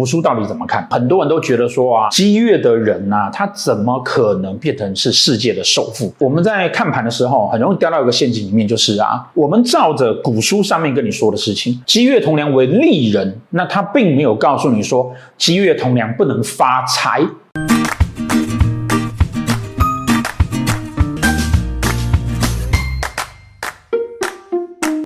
古书到底怎么看？很多人都觉得说啊，激越的人呐、啊，他怎么可能变成是世界的首富？我们在看盘的时候，很容易掉到一个陷阱里面，就是啊，我们照着古书上面跟你说的事情，激越同梁为利人，那他并没有告诉你说，激越同梁不能发财。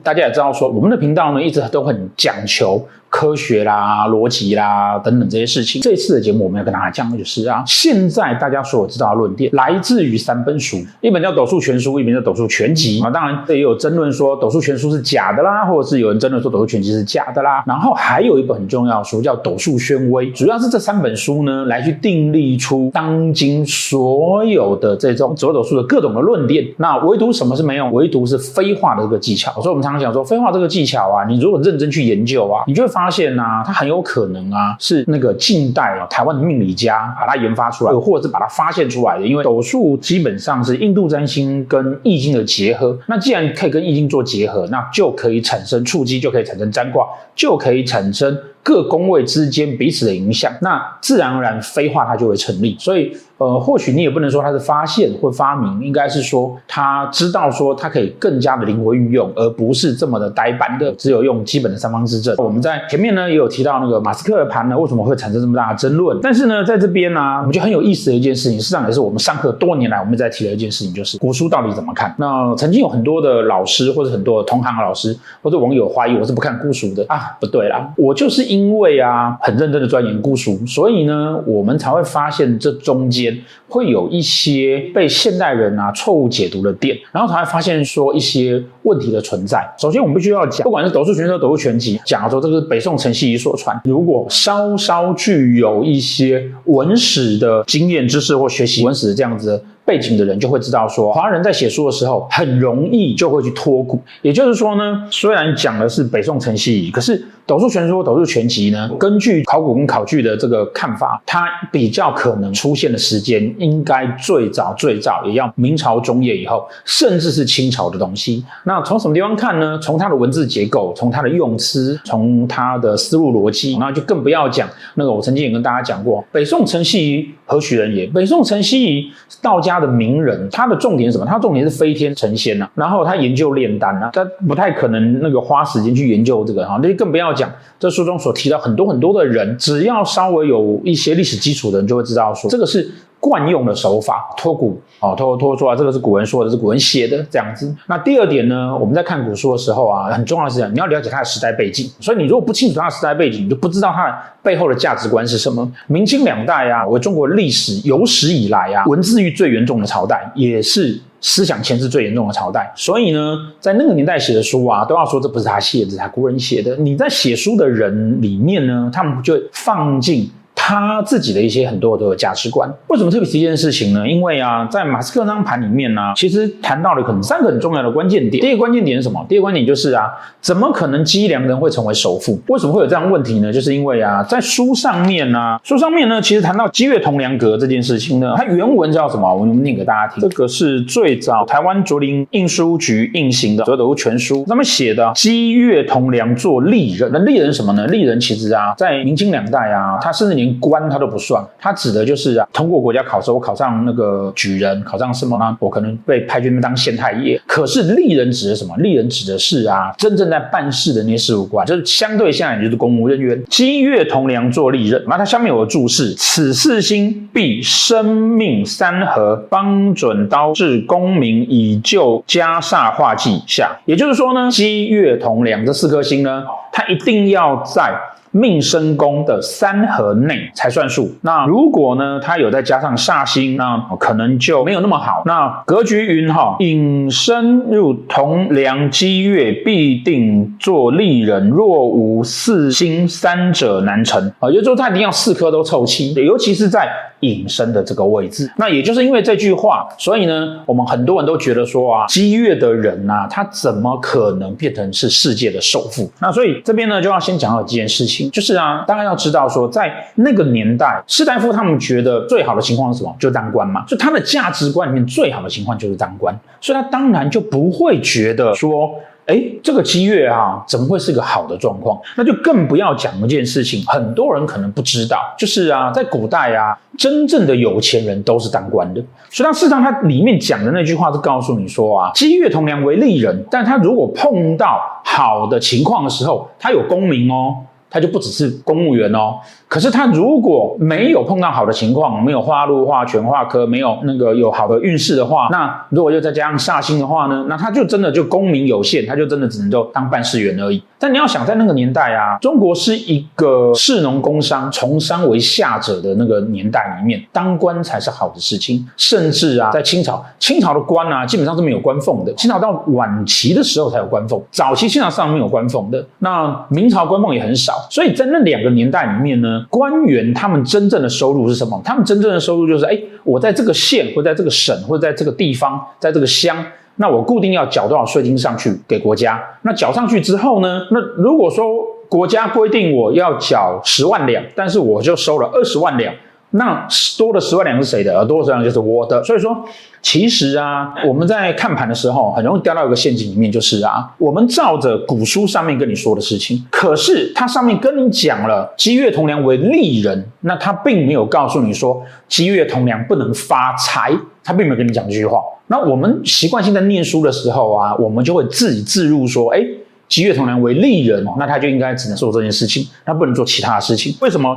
大家也知道说，我们的频道呢，一直都很讲求。科学啦、逻辑啦等等这些事情，这次的节目我们要跟大家讲的就是啊，现在大家所有知道的论点来自于三本书，一本叫《斗数全书》，一本叫《斗数全集》啊。当然，这也有争论说《斗数全书》是假的啦，或者是有人争论说《斗数全集》是假的啦。然后还有一本很重要的书叫《斗数宣威》，主要是这三本书呢来去订立出当今所有的这种走斗数的各种的论点。那唯独什么是没有？唯独是飞化的这个技巧。所以我们常常讲说，飞化这个技巧啊，你如果认真去研究啊，你就会发现。发现啊，它很有可能啊是那个近代啊台湾的命理家把它研发出来的，或者是把它发现出来的。因为斗数基本上是印度占星跟易经的结合，那既然可以跟易经做结合，那就可以产生触机，就可以产生占卦，就可以产生各工位之间彼此的影响，那自然而然飞化它就会成立。所以。呃，或许你也不能说它是发现或发明，应该是说他知道说它可以更加的灵活运用，而不是这么的呆板的，只有用基本的三方之证。我们在前面呢也有提到那个马斯克的盘呢，为什么会产生这么大的争论？但是呢，在这边呢、我们觉得很有意思的一件事情，实际上也是我们上课多年来我们在提的一件事情，就是古书到底怎么看？那曾经有很多的老师或者很多同行的老师或者网友怀疑我是不看古书的啊，不对啦，我就是因为啊很认真的钻研古书，所以呢，我们才会发现这中间。会有一些被现代人啊错误解读的点，然后才会发现说一些问题的存在。首先，我们必须要讲，不管是斗数全书、斗数全集，讲说这个是北宋陈希夷所传。如果稍稍具有一些文史的经验知识或学习文史这样子背景的人，就会知道说，华人在写书的时候很容易就会去托古。也就是说呢，虽然讲的是北宋陈希夷，可是。斗数全书、斗数全集呢？根据考古跟考据的这个看法，它比较可能出现的时间，应该最早最早也要明朝中叶以后，甚至是清朝的东西。那从什么地方看呢？从它的文字结构，从它的用词，从它的思路逻辑，那就更不要讲那个。我曾经也跟大家讲过，北宋陈希夷何许人也？北宋陈希夷道家的名人，他的重点是什么？他重点是飞天成仙呐、啊，然后他研究炼丹啊，他不太可能那个花时间去研究这个哈，那就更不要。讲这书中所提到很多很多的人，只要稍微有一些历史基础的人，就会知道说这个是惯用的手法，脱古啊，脱脱说啊，这个是古人说的，是古人写的这样子。那第二点呢，我们在看古书的时候啊，很重要的是，你要了解它的时代背景。所以你如果不清楚它的时代背景，你就不知道它背后的价值观是什么。明清两代啊，为中国历史有史以来啊，文字狱最严重的朝代，也是。思想牵制最严重的朝代，所以呢，在那个年代写的书啊，都要说这不是他写的，是他古人写的。你在写书的人里面呢，他们就会放进。他自己的一些很多的价值观，为什么特别提这件事情呢？因为啊，在马斯克那张盘里面呢，其实谈到了可能三个很重要的关键点。第一个关键点是什么？第一个关键点就是啊，怎么可能激良人会成为首富？为什么会有这样问题呢？就是因为啊，在书上面呢、啊，书上面呢，其实谈到激越同粮格这件事情呢，它原文叫什么？我们念给大家听。这个是最早台湾竹林印书局印行的《斗数全书》上面写的：激越同粮做利人。那利人什么呢？利人其实啊，在明清两代啊，他甚至连官他都不算，他指的就是啊，通过国家考试，我考上那个举人，考上什么呢？我可能被派去那边当县太爷。可是利人指的什么？利人指的是啊，真正在办事的那些事务官，就是相对下来就是公务人员。激越同梁做利人，那它下面有个注释：此四星必生命三合，方准刀制功名，以就家煞化忌下。也就是说呢，激越同梁这四颗星呢，它一定要在。命生宫的三合内才算数。那如果呢，他有再加上煞星，那可能就没有那么好。那格局云哈，引申入同梁积月，必定做利人。若无四星，三者难成。啊，也就是说，他一定要四颗都凑齐，尤其是在。引申的这个位置，那也就是因为这句话，所以呢，我们很多人都觉得说啊，积月的人呐、啊，他怎么可能变成是世界的首富？那所以这边呢，就要先讲到几件事情就是啊，大家要知道说，在那个年代，士大夫他们觉得最好的情况是什么？就当官嘛，就他的价值观里面最好的情况就是当官，所以他当然就不会觉得说。哎，这个七月啊，怎么会是个好的状况？那就更不要讲一件事情，很多人可能不知道，就是啊，在古代啊，真正的有钱人都是当官的。所以，他事实上，他里面讲的那句话是告诉你说啊，七月同梁为利人，但他如果碰到好的情况的时候，他有功名哦，他就不只是公务员哦。可是他如果没有碰到好的情况，没有化禄、化权、化科，没有那个有好的运势的话，那如果又再加上煞星的话呢？那他就真的就功名有限，他就真的只能够当办事员而已。但你要想，在那个年代啊，中国是一个士农工商、从商为下者的那个年代里面，当官才是好的事情。甚至啊，在清朝，清朝的官啊，基本上是没有官俸的。清朝到晚期的时候才有官俸，早期清朝上没有官俸的。那明朝官俸也很少，所以在那两个年代里面呢。官员他们真正的收入是什么？他们真正的收入就是，哎，我在这个县或在这个省或在这个地方，在这个乡，那我固定要缴多少税金上去给国家。那缴上去之后呢？那如果说国家规定我要缴十万两，但是我就收了二十万两。那多的十万两是谁的？多的十万两就是我的。所以说，其实啊，我们在看盘的时候，很容易掉到一个陷阱里面，就是啊，我们照着古书上面跟你说的事情，可是它上面跟你讲了机月同梁为利人，那它并没有告诉你说机月同梁不能发财，它并没有跟你讲这句话。那我们习惯性在念书的时候啊，我们就会自己自入说，哎，机月同梁为利人，那他就应该只能做这件事情，他不能做其他的事情。为什么？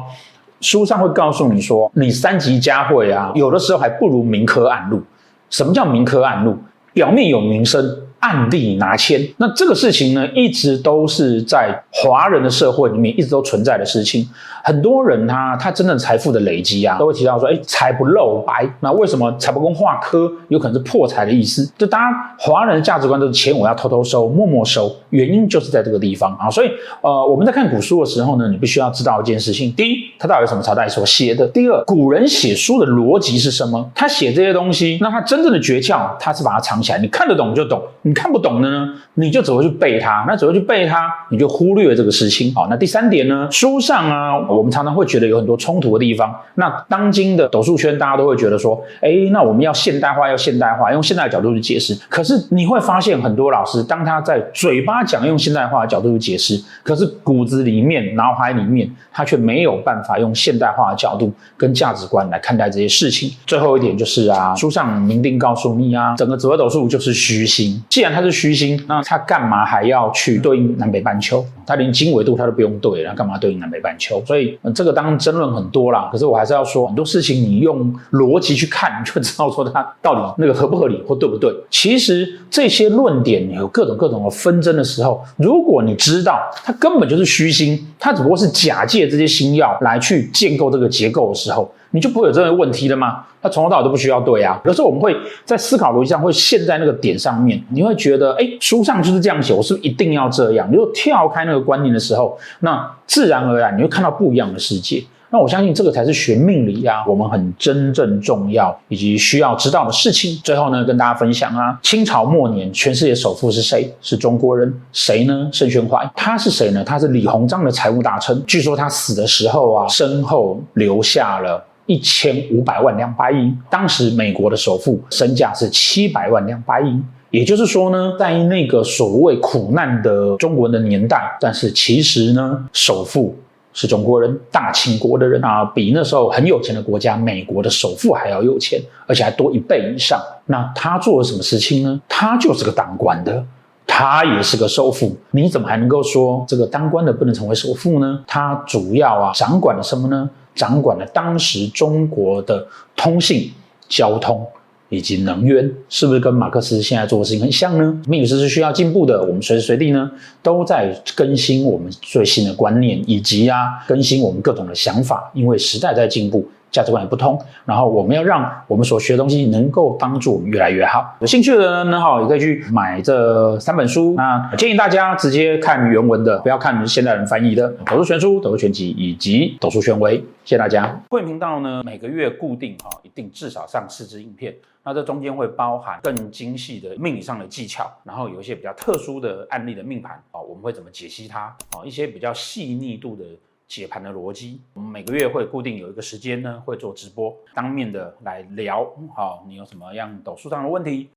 书上会告诉你说，你三级佳会啊，有的时候还不如明科暗录。什么叫明科暗录？表面有名声。暗地拿签，那这个事情呢，一直都是在华人的社会里面一直都存在的事情。很多人他他真正财富的累积啊，都会提到说，哎，财不露白。那为什么财不公化科有可能是破财的意思？就大家华人的价值观都是钱我要偷偷收，默默收，原因就是在这个地方啊。所以呃，我们在看古书的时候呢，你必须要知道一件事情：第一，他到底什么朝代所写的；第二，古人写书的逻辑是什么？他写这些东西，那他真正的诀窍，他是把它藏起来，你看得懂就懂。你看不懂的呢，你就只会去背它，那只会去背它，你就忽略了这个事情。好，那第三点呢，书上啊，我们常常会觉得有很多冲突的地方。那当今的斗数圈，大家都会觉得说，哎，那我们要现代化，要现代化，用现代角度去解释。可是你会发现，很多老师当他在嘴巴讲用现代化的角度去解释，可是骨子里面、脑海里面，他却没有办法用现代化的角度跟价值观来看待这些事情。最后一点就是啊，书上明定告诉你啊，整个紫微斗数就是虚心。既然它是虚星，那它干嘛还要去对应南北半球？它连经纬度它都不用对，然后干嘛对应南北半球？所以这个当然争论很多啦。可是我还是要说，很多事情你用逻辑去看，你就知道说它到底那个合不合理或对不对。其实这些论点有各种各种的纷争的时候，如果你知道它根本就是虚星，它只不过是假借这些星耀来去建构这个结构的时候。你就不会有这些问题了吗？他从头到尾都不需要对啊。有时候我们会在思考逻辑上会陷在那个点上面，你会觉得，哎，书上就是这样写，我是不是一定要这样？你如果跳开那个观念的时候，那自然而然你会看到不一样的世界。那我相信这个才是学命理啊，我们很真正重要以及需要知道的事情。最后呢，跟大家分享啊，清朝末年全世界首富是谁？是中国人，谁呢？盛宣怀。他是谁呢？他是李鸿章的财务大臣。据说他死的时候啊，身后留下了。一千五百万两白银，当时美国的首富身价是七百万两白银，也就是说呢，在那个所谓苦难的中国人的年代，但是其实呢，首富是中国人，大清国的人啊，比那时候很有钱的国家美国的首富还要有钱，而且还多一倍以上。那他做了什么事情呢？他就是个当官的，他也是个首富，你怎么还能够说这个当官的不能成为首富呢？他主要啊掌管了什么呢？掌管了当时中国的通信、交通以及能源，是不是跟马克思现在做的事情很像呢？命理师是需要进步的，我们随时随地呢都在更新我们最新的观念，以及啊更新我们各种的想法，因为时代在进步。价值观也不通，然后我们要让我们所学的东西能够帮助我们越来越好。有兴趣的人呢，哈，也可以去买这三本书。那建议大家直接看原文的，不要看现代人翻译的《斗数全书》《斗数全集》以及《斗数权威》。谢谢大家。会频道呢，每个月固定哈，一定至少上四支影片。那这中间会包含更精细的命理上的技巧，然后有一些比较特殊的案例的命盘啊，我们会怎么解析它啊？一些比较细腻度的。解盘的逻辑，我们每个月会固定有一个时间呢，会做直播，当面的来聊。好，你有什么样斗数上的问题？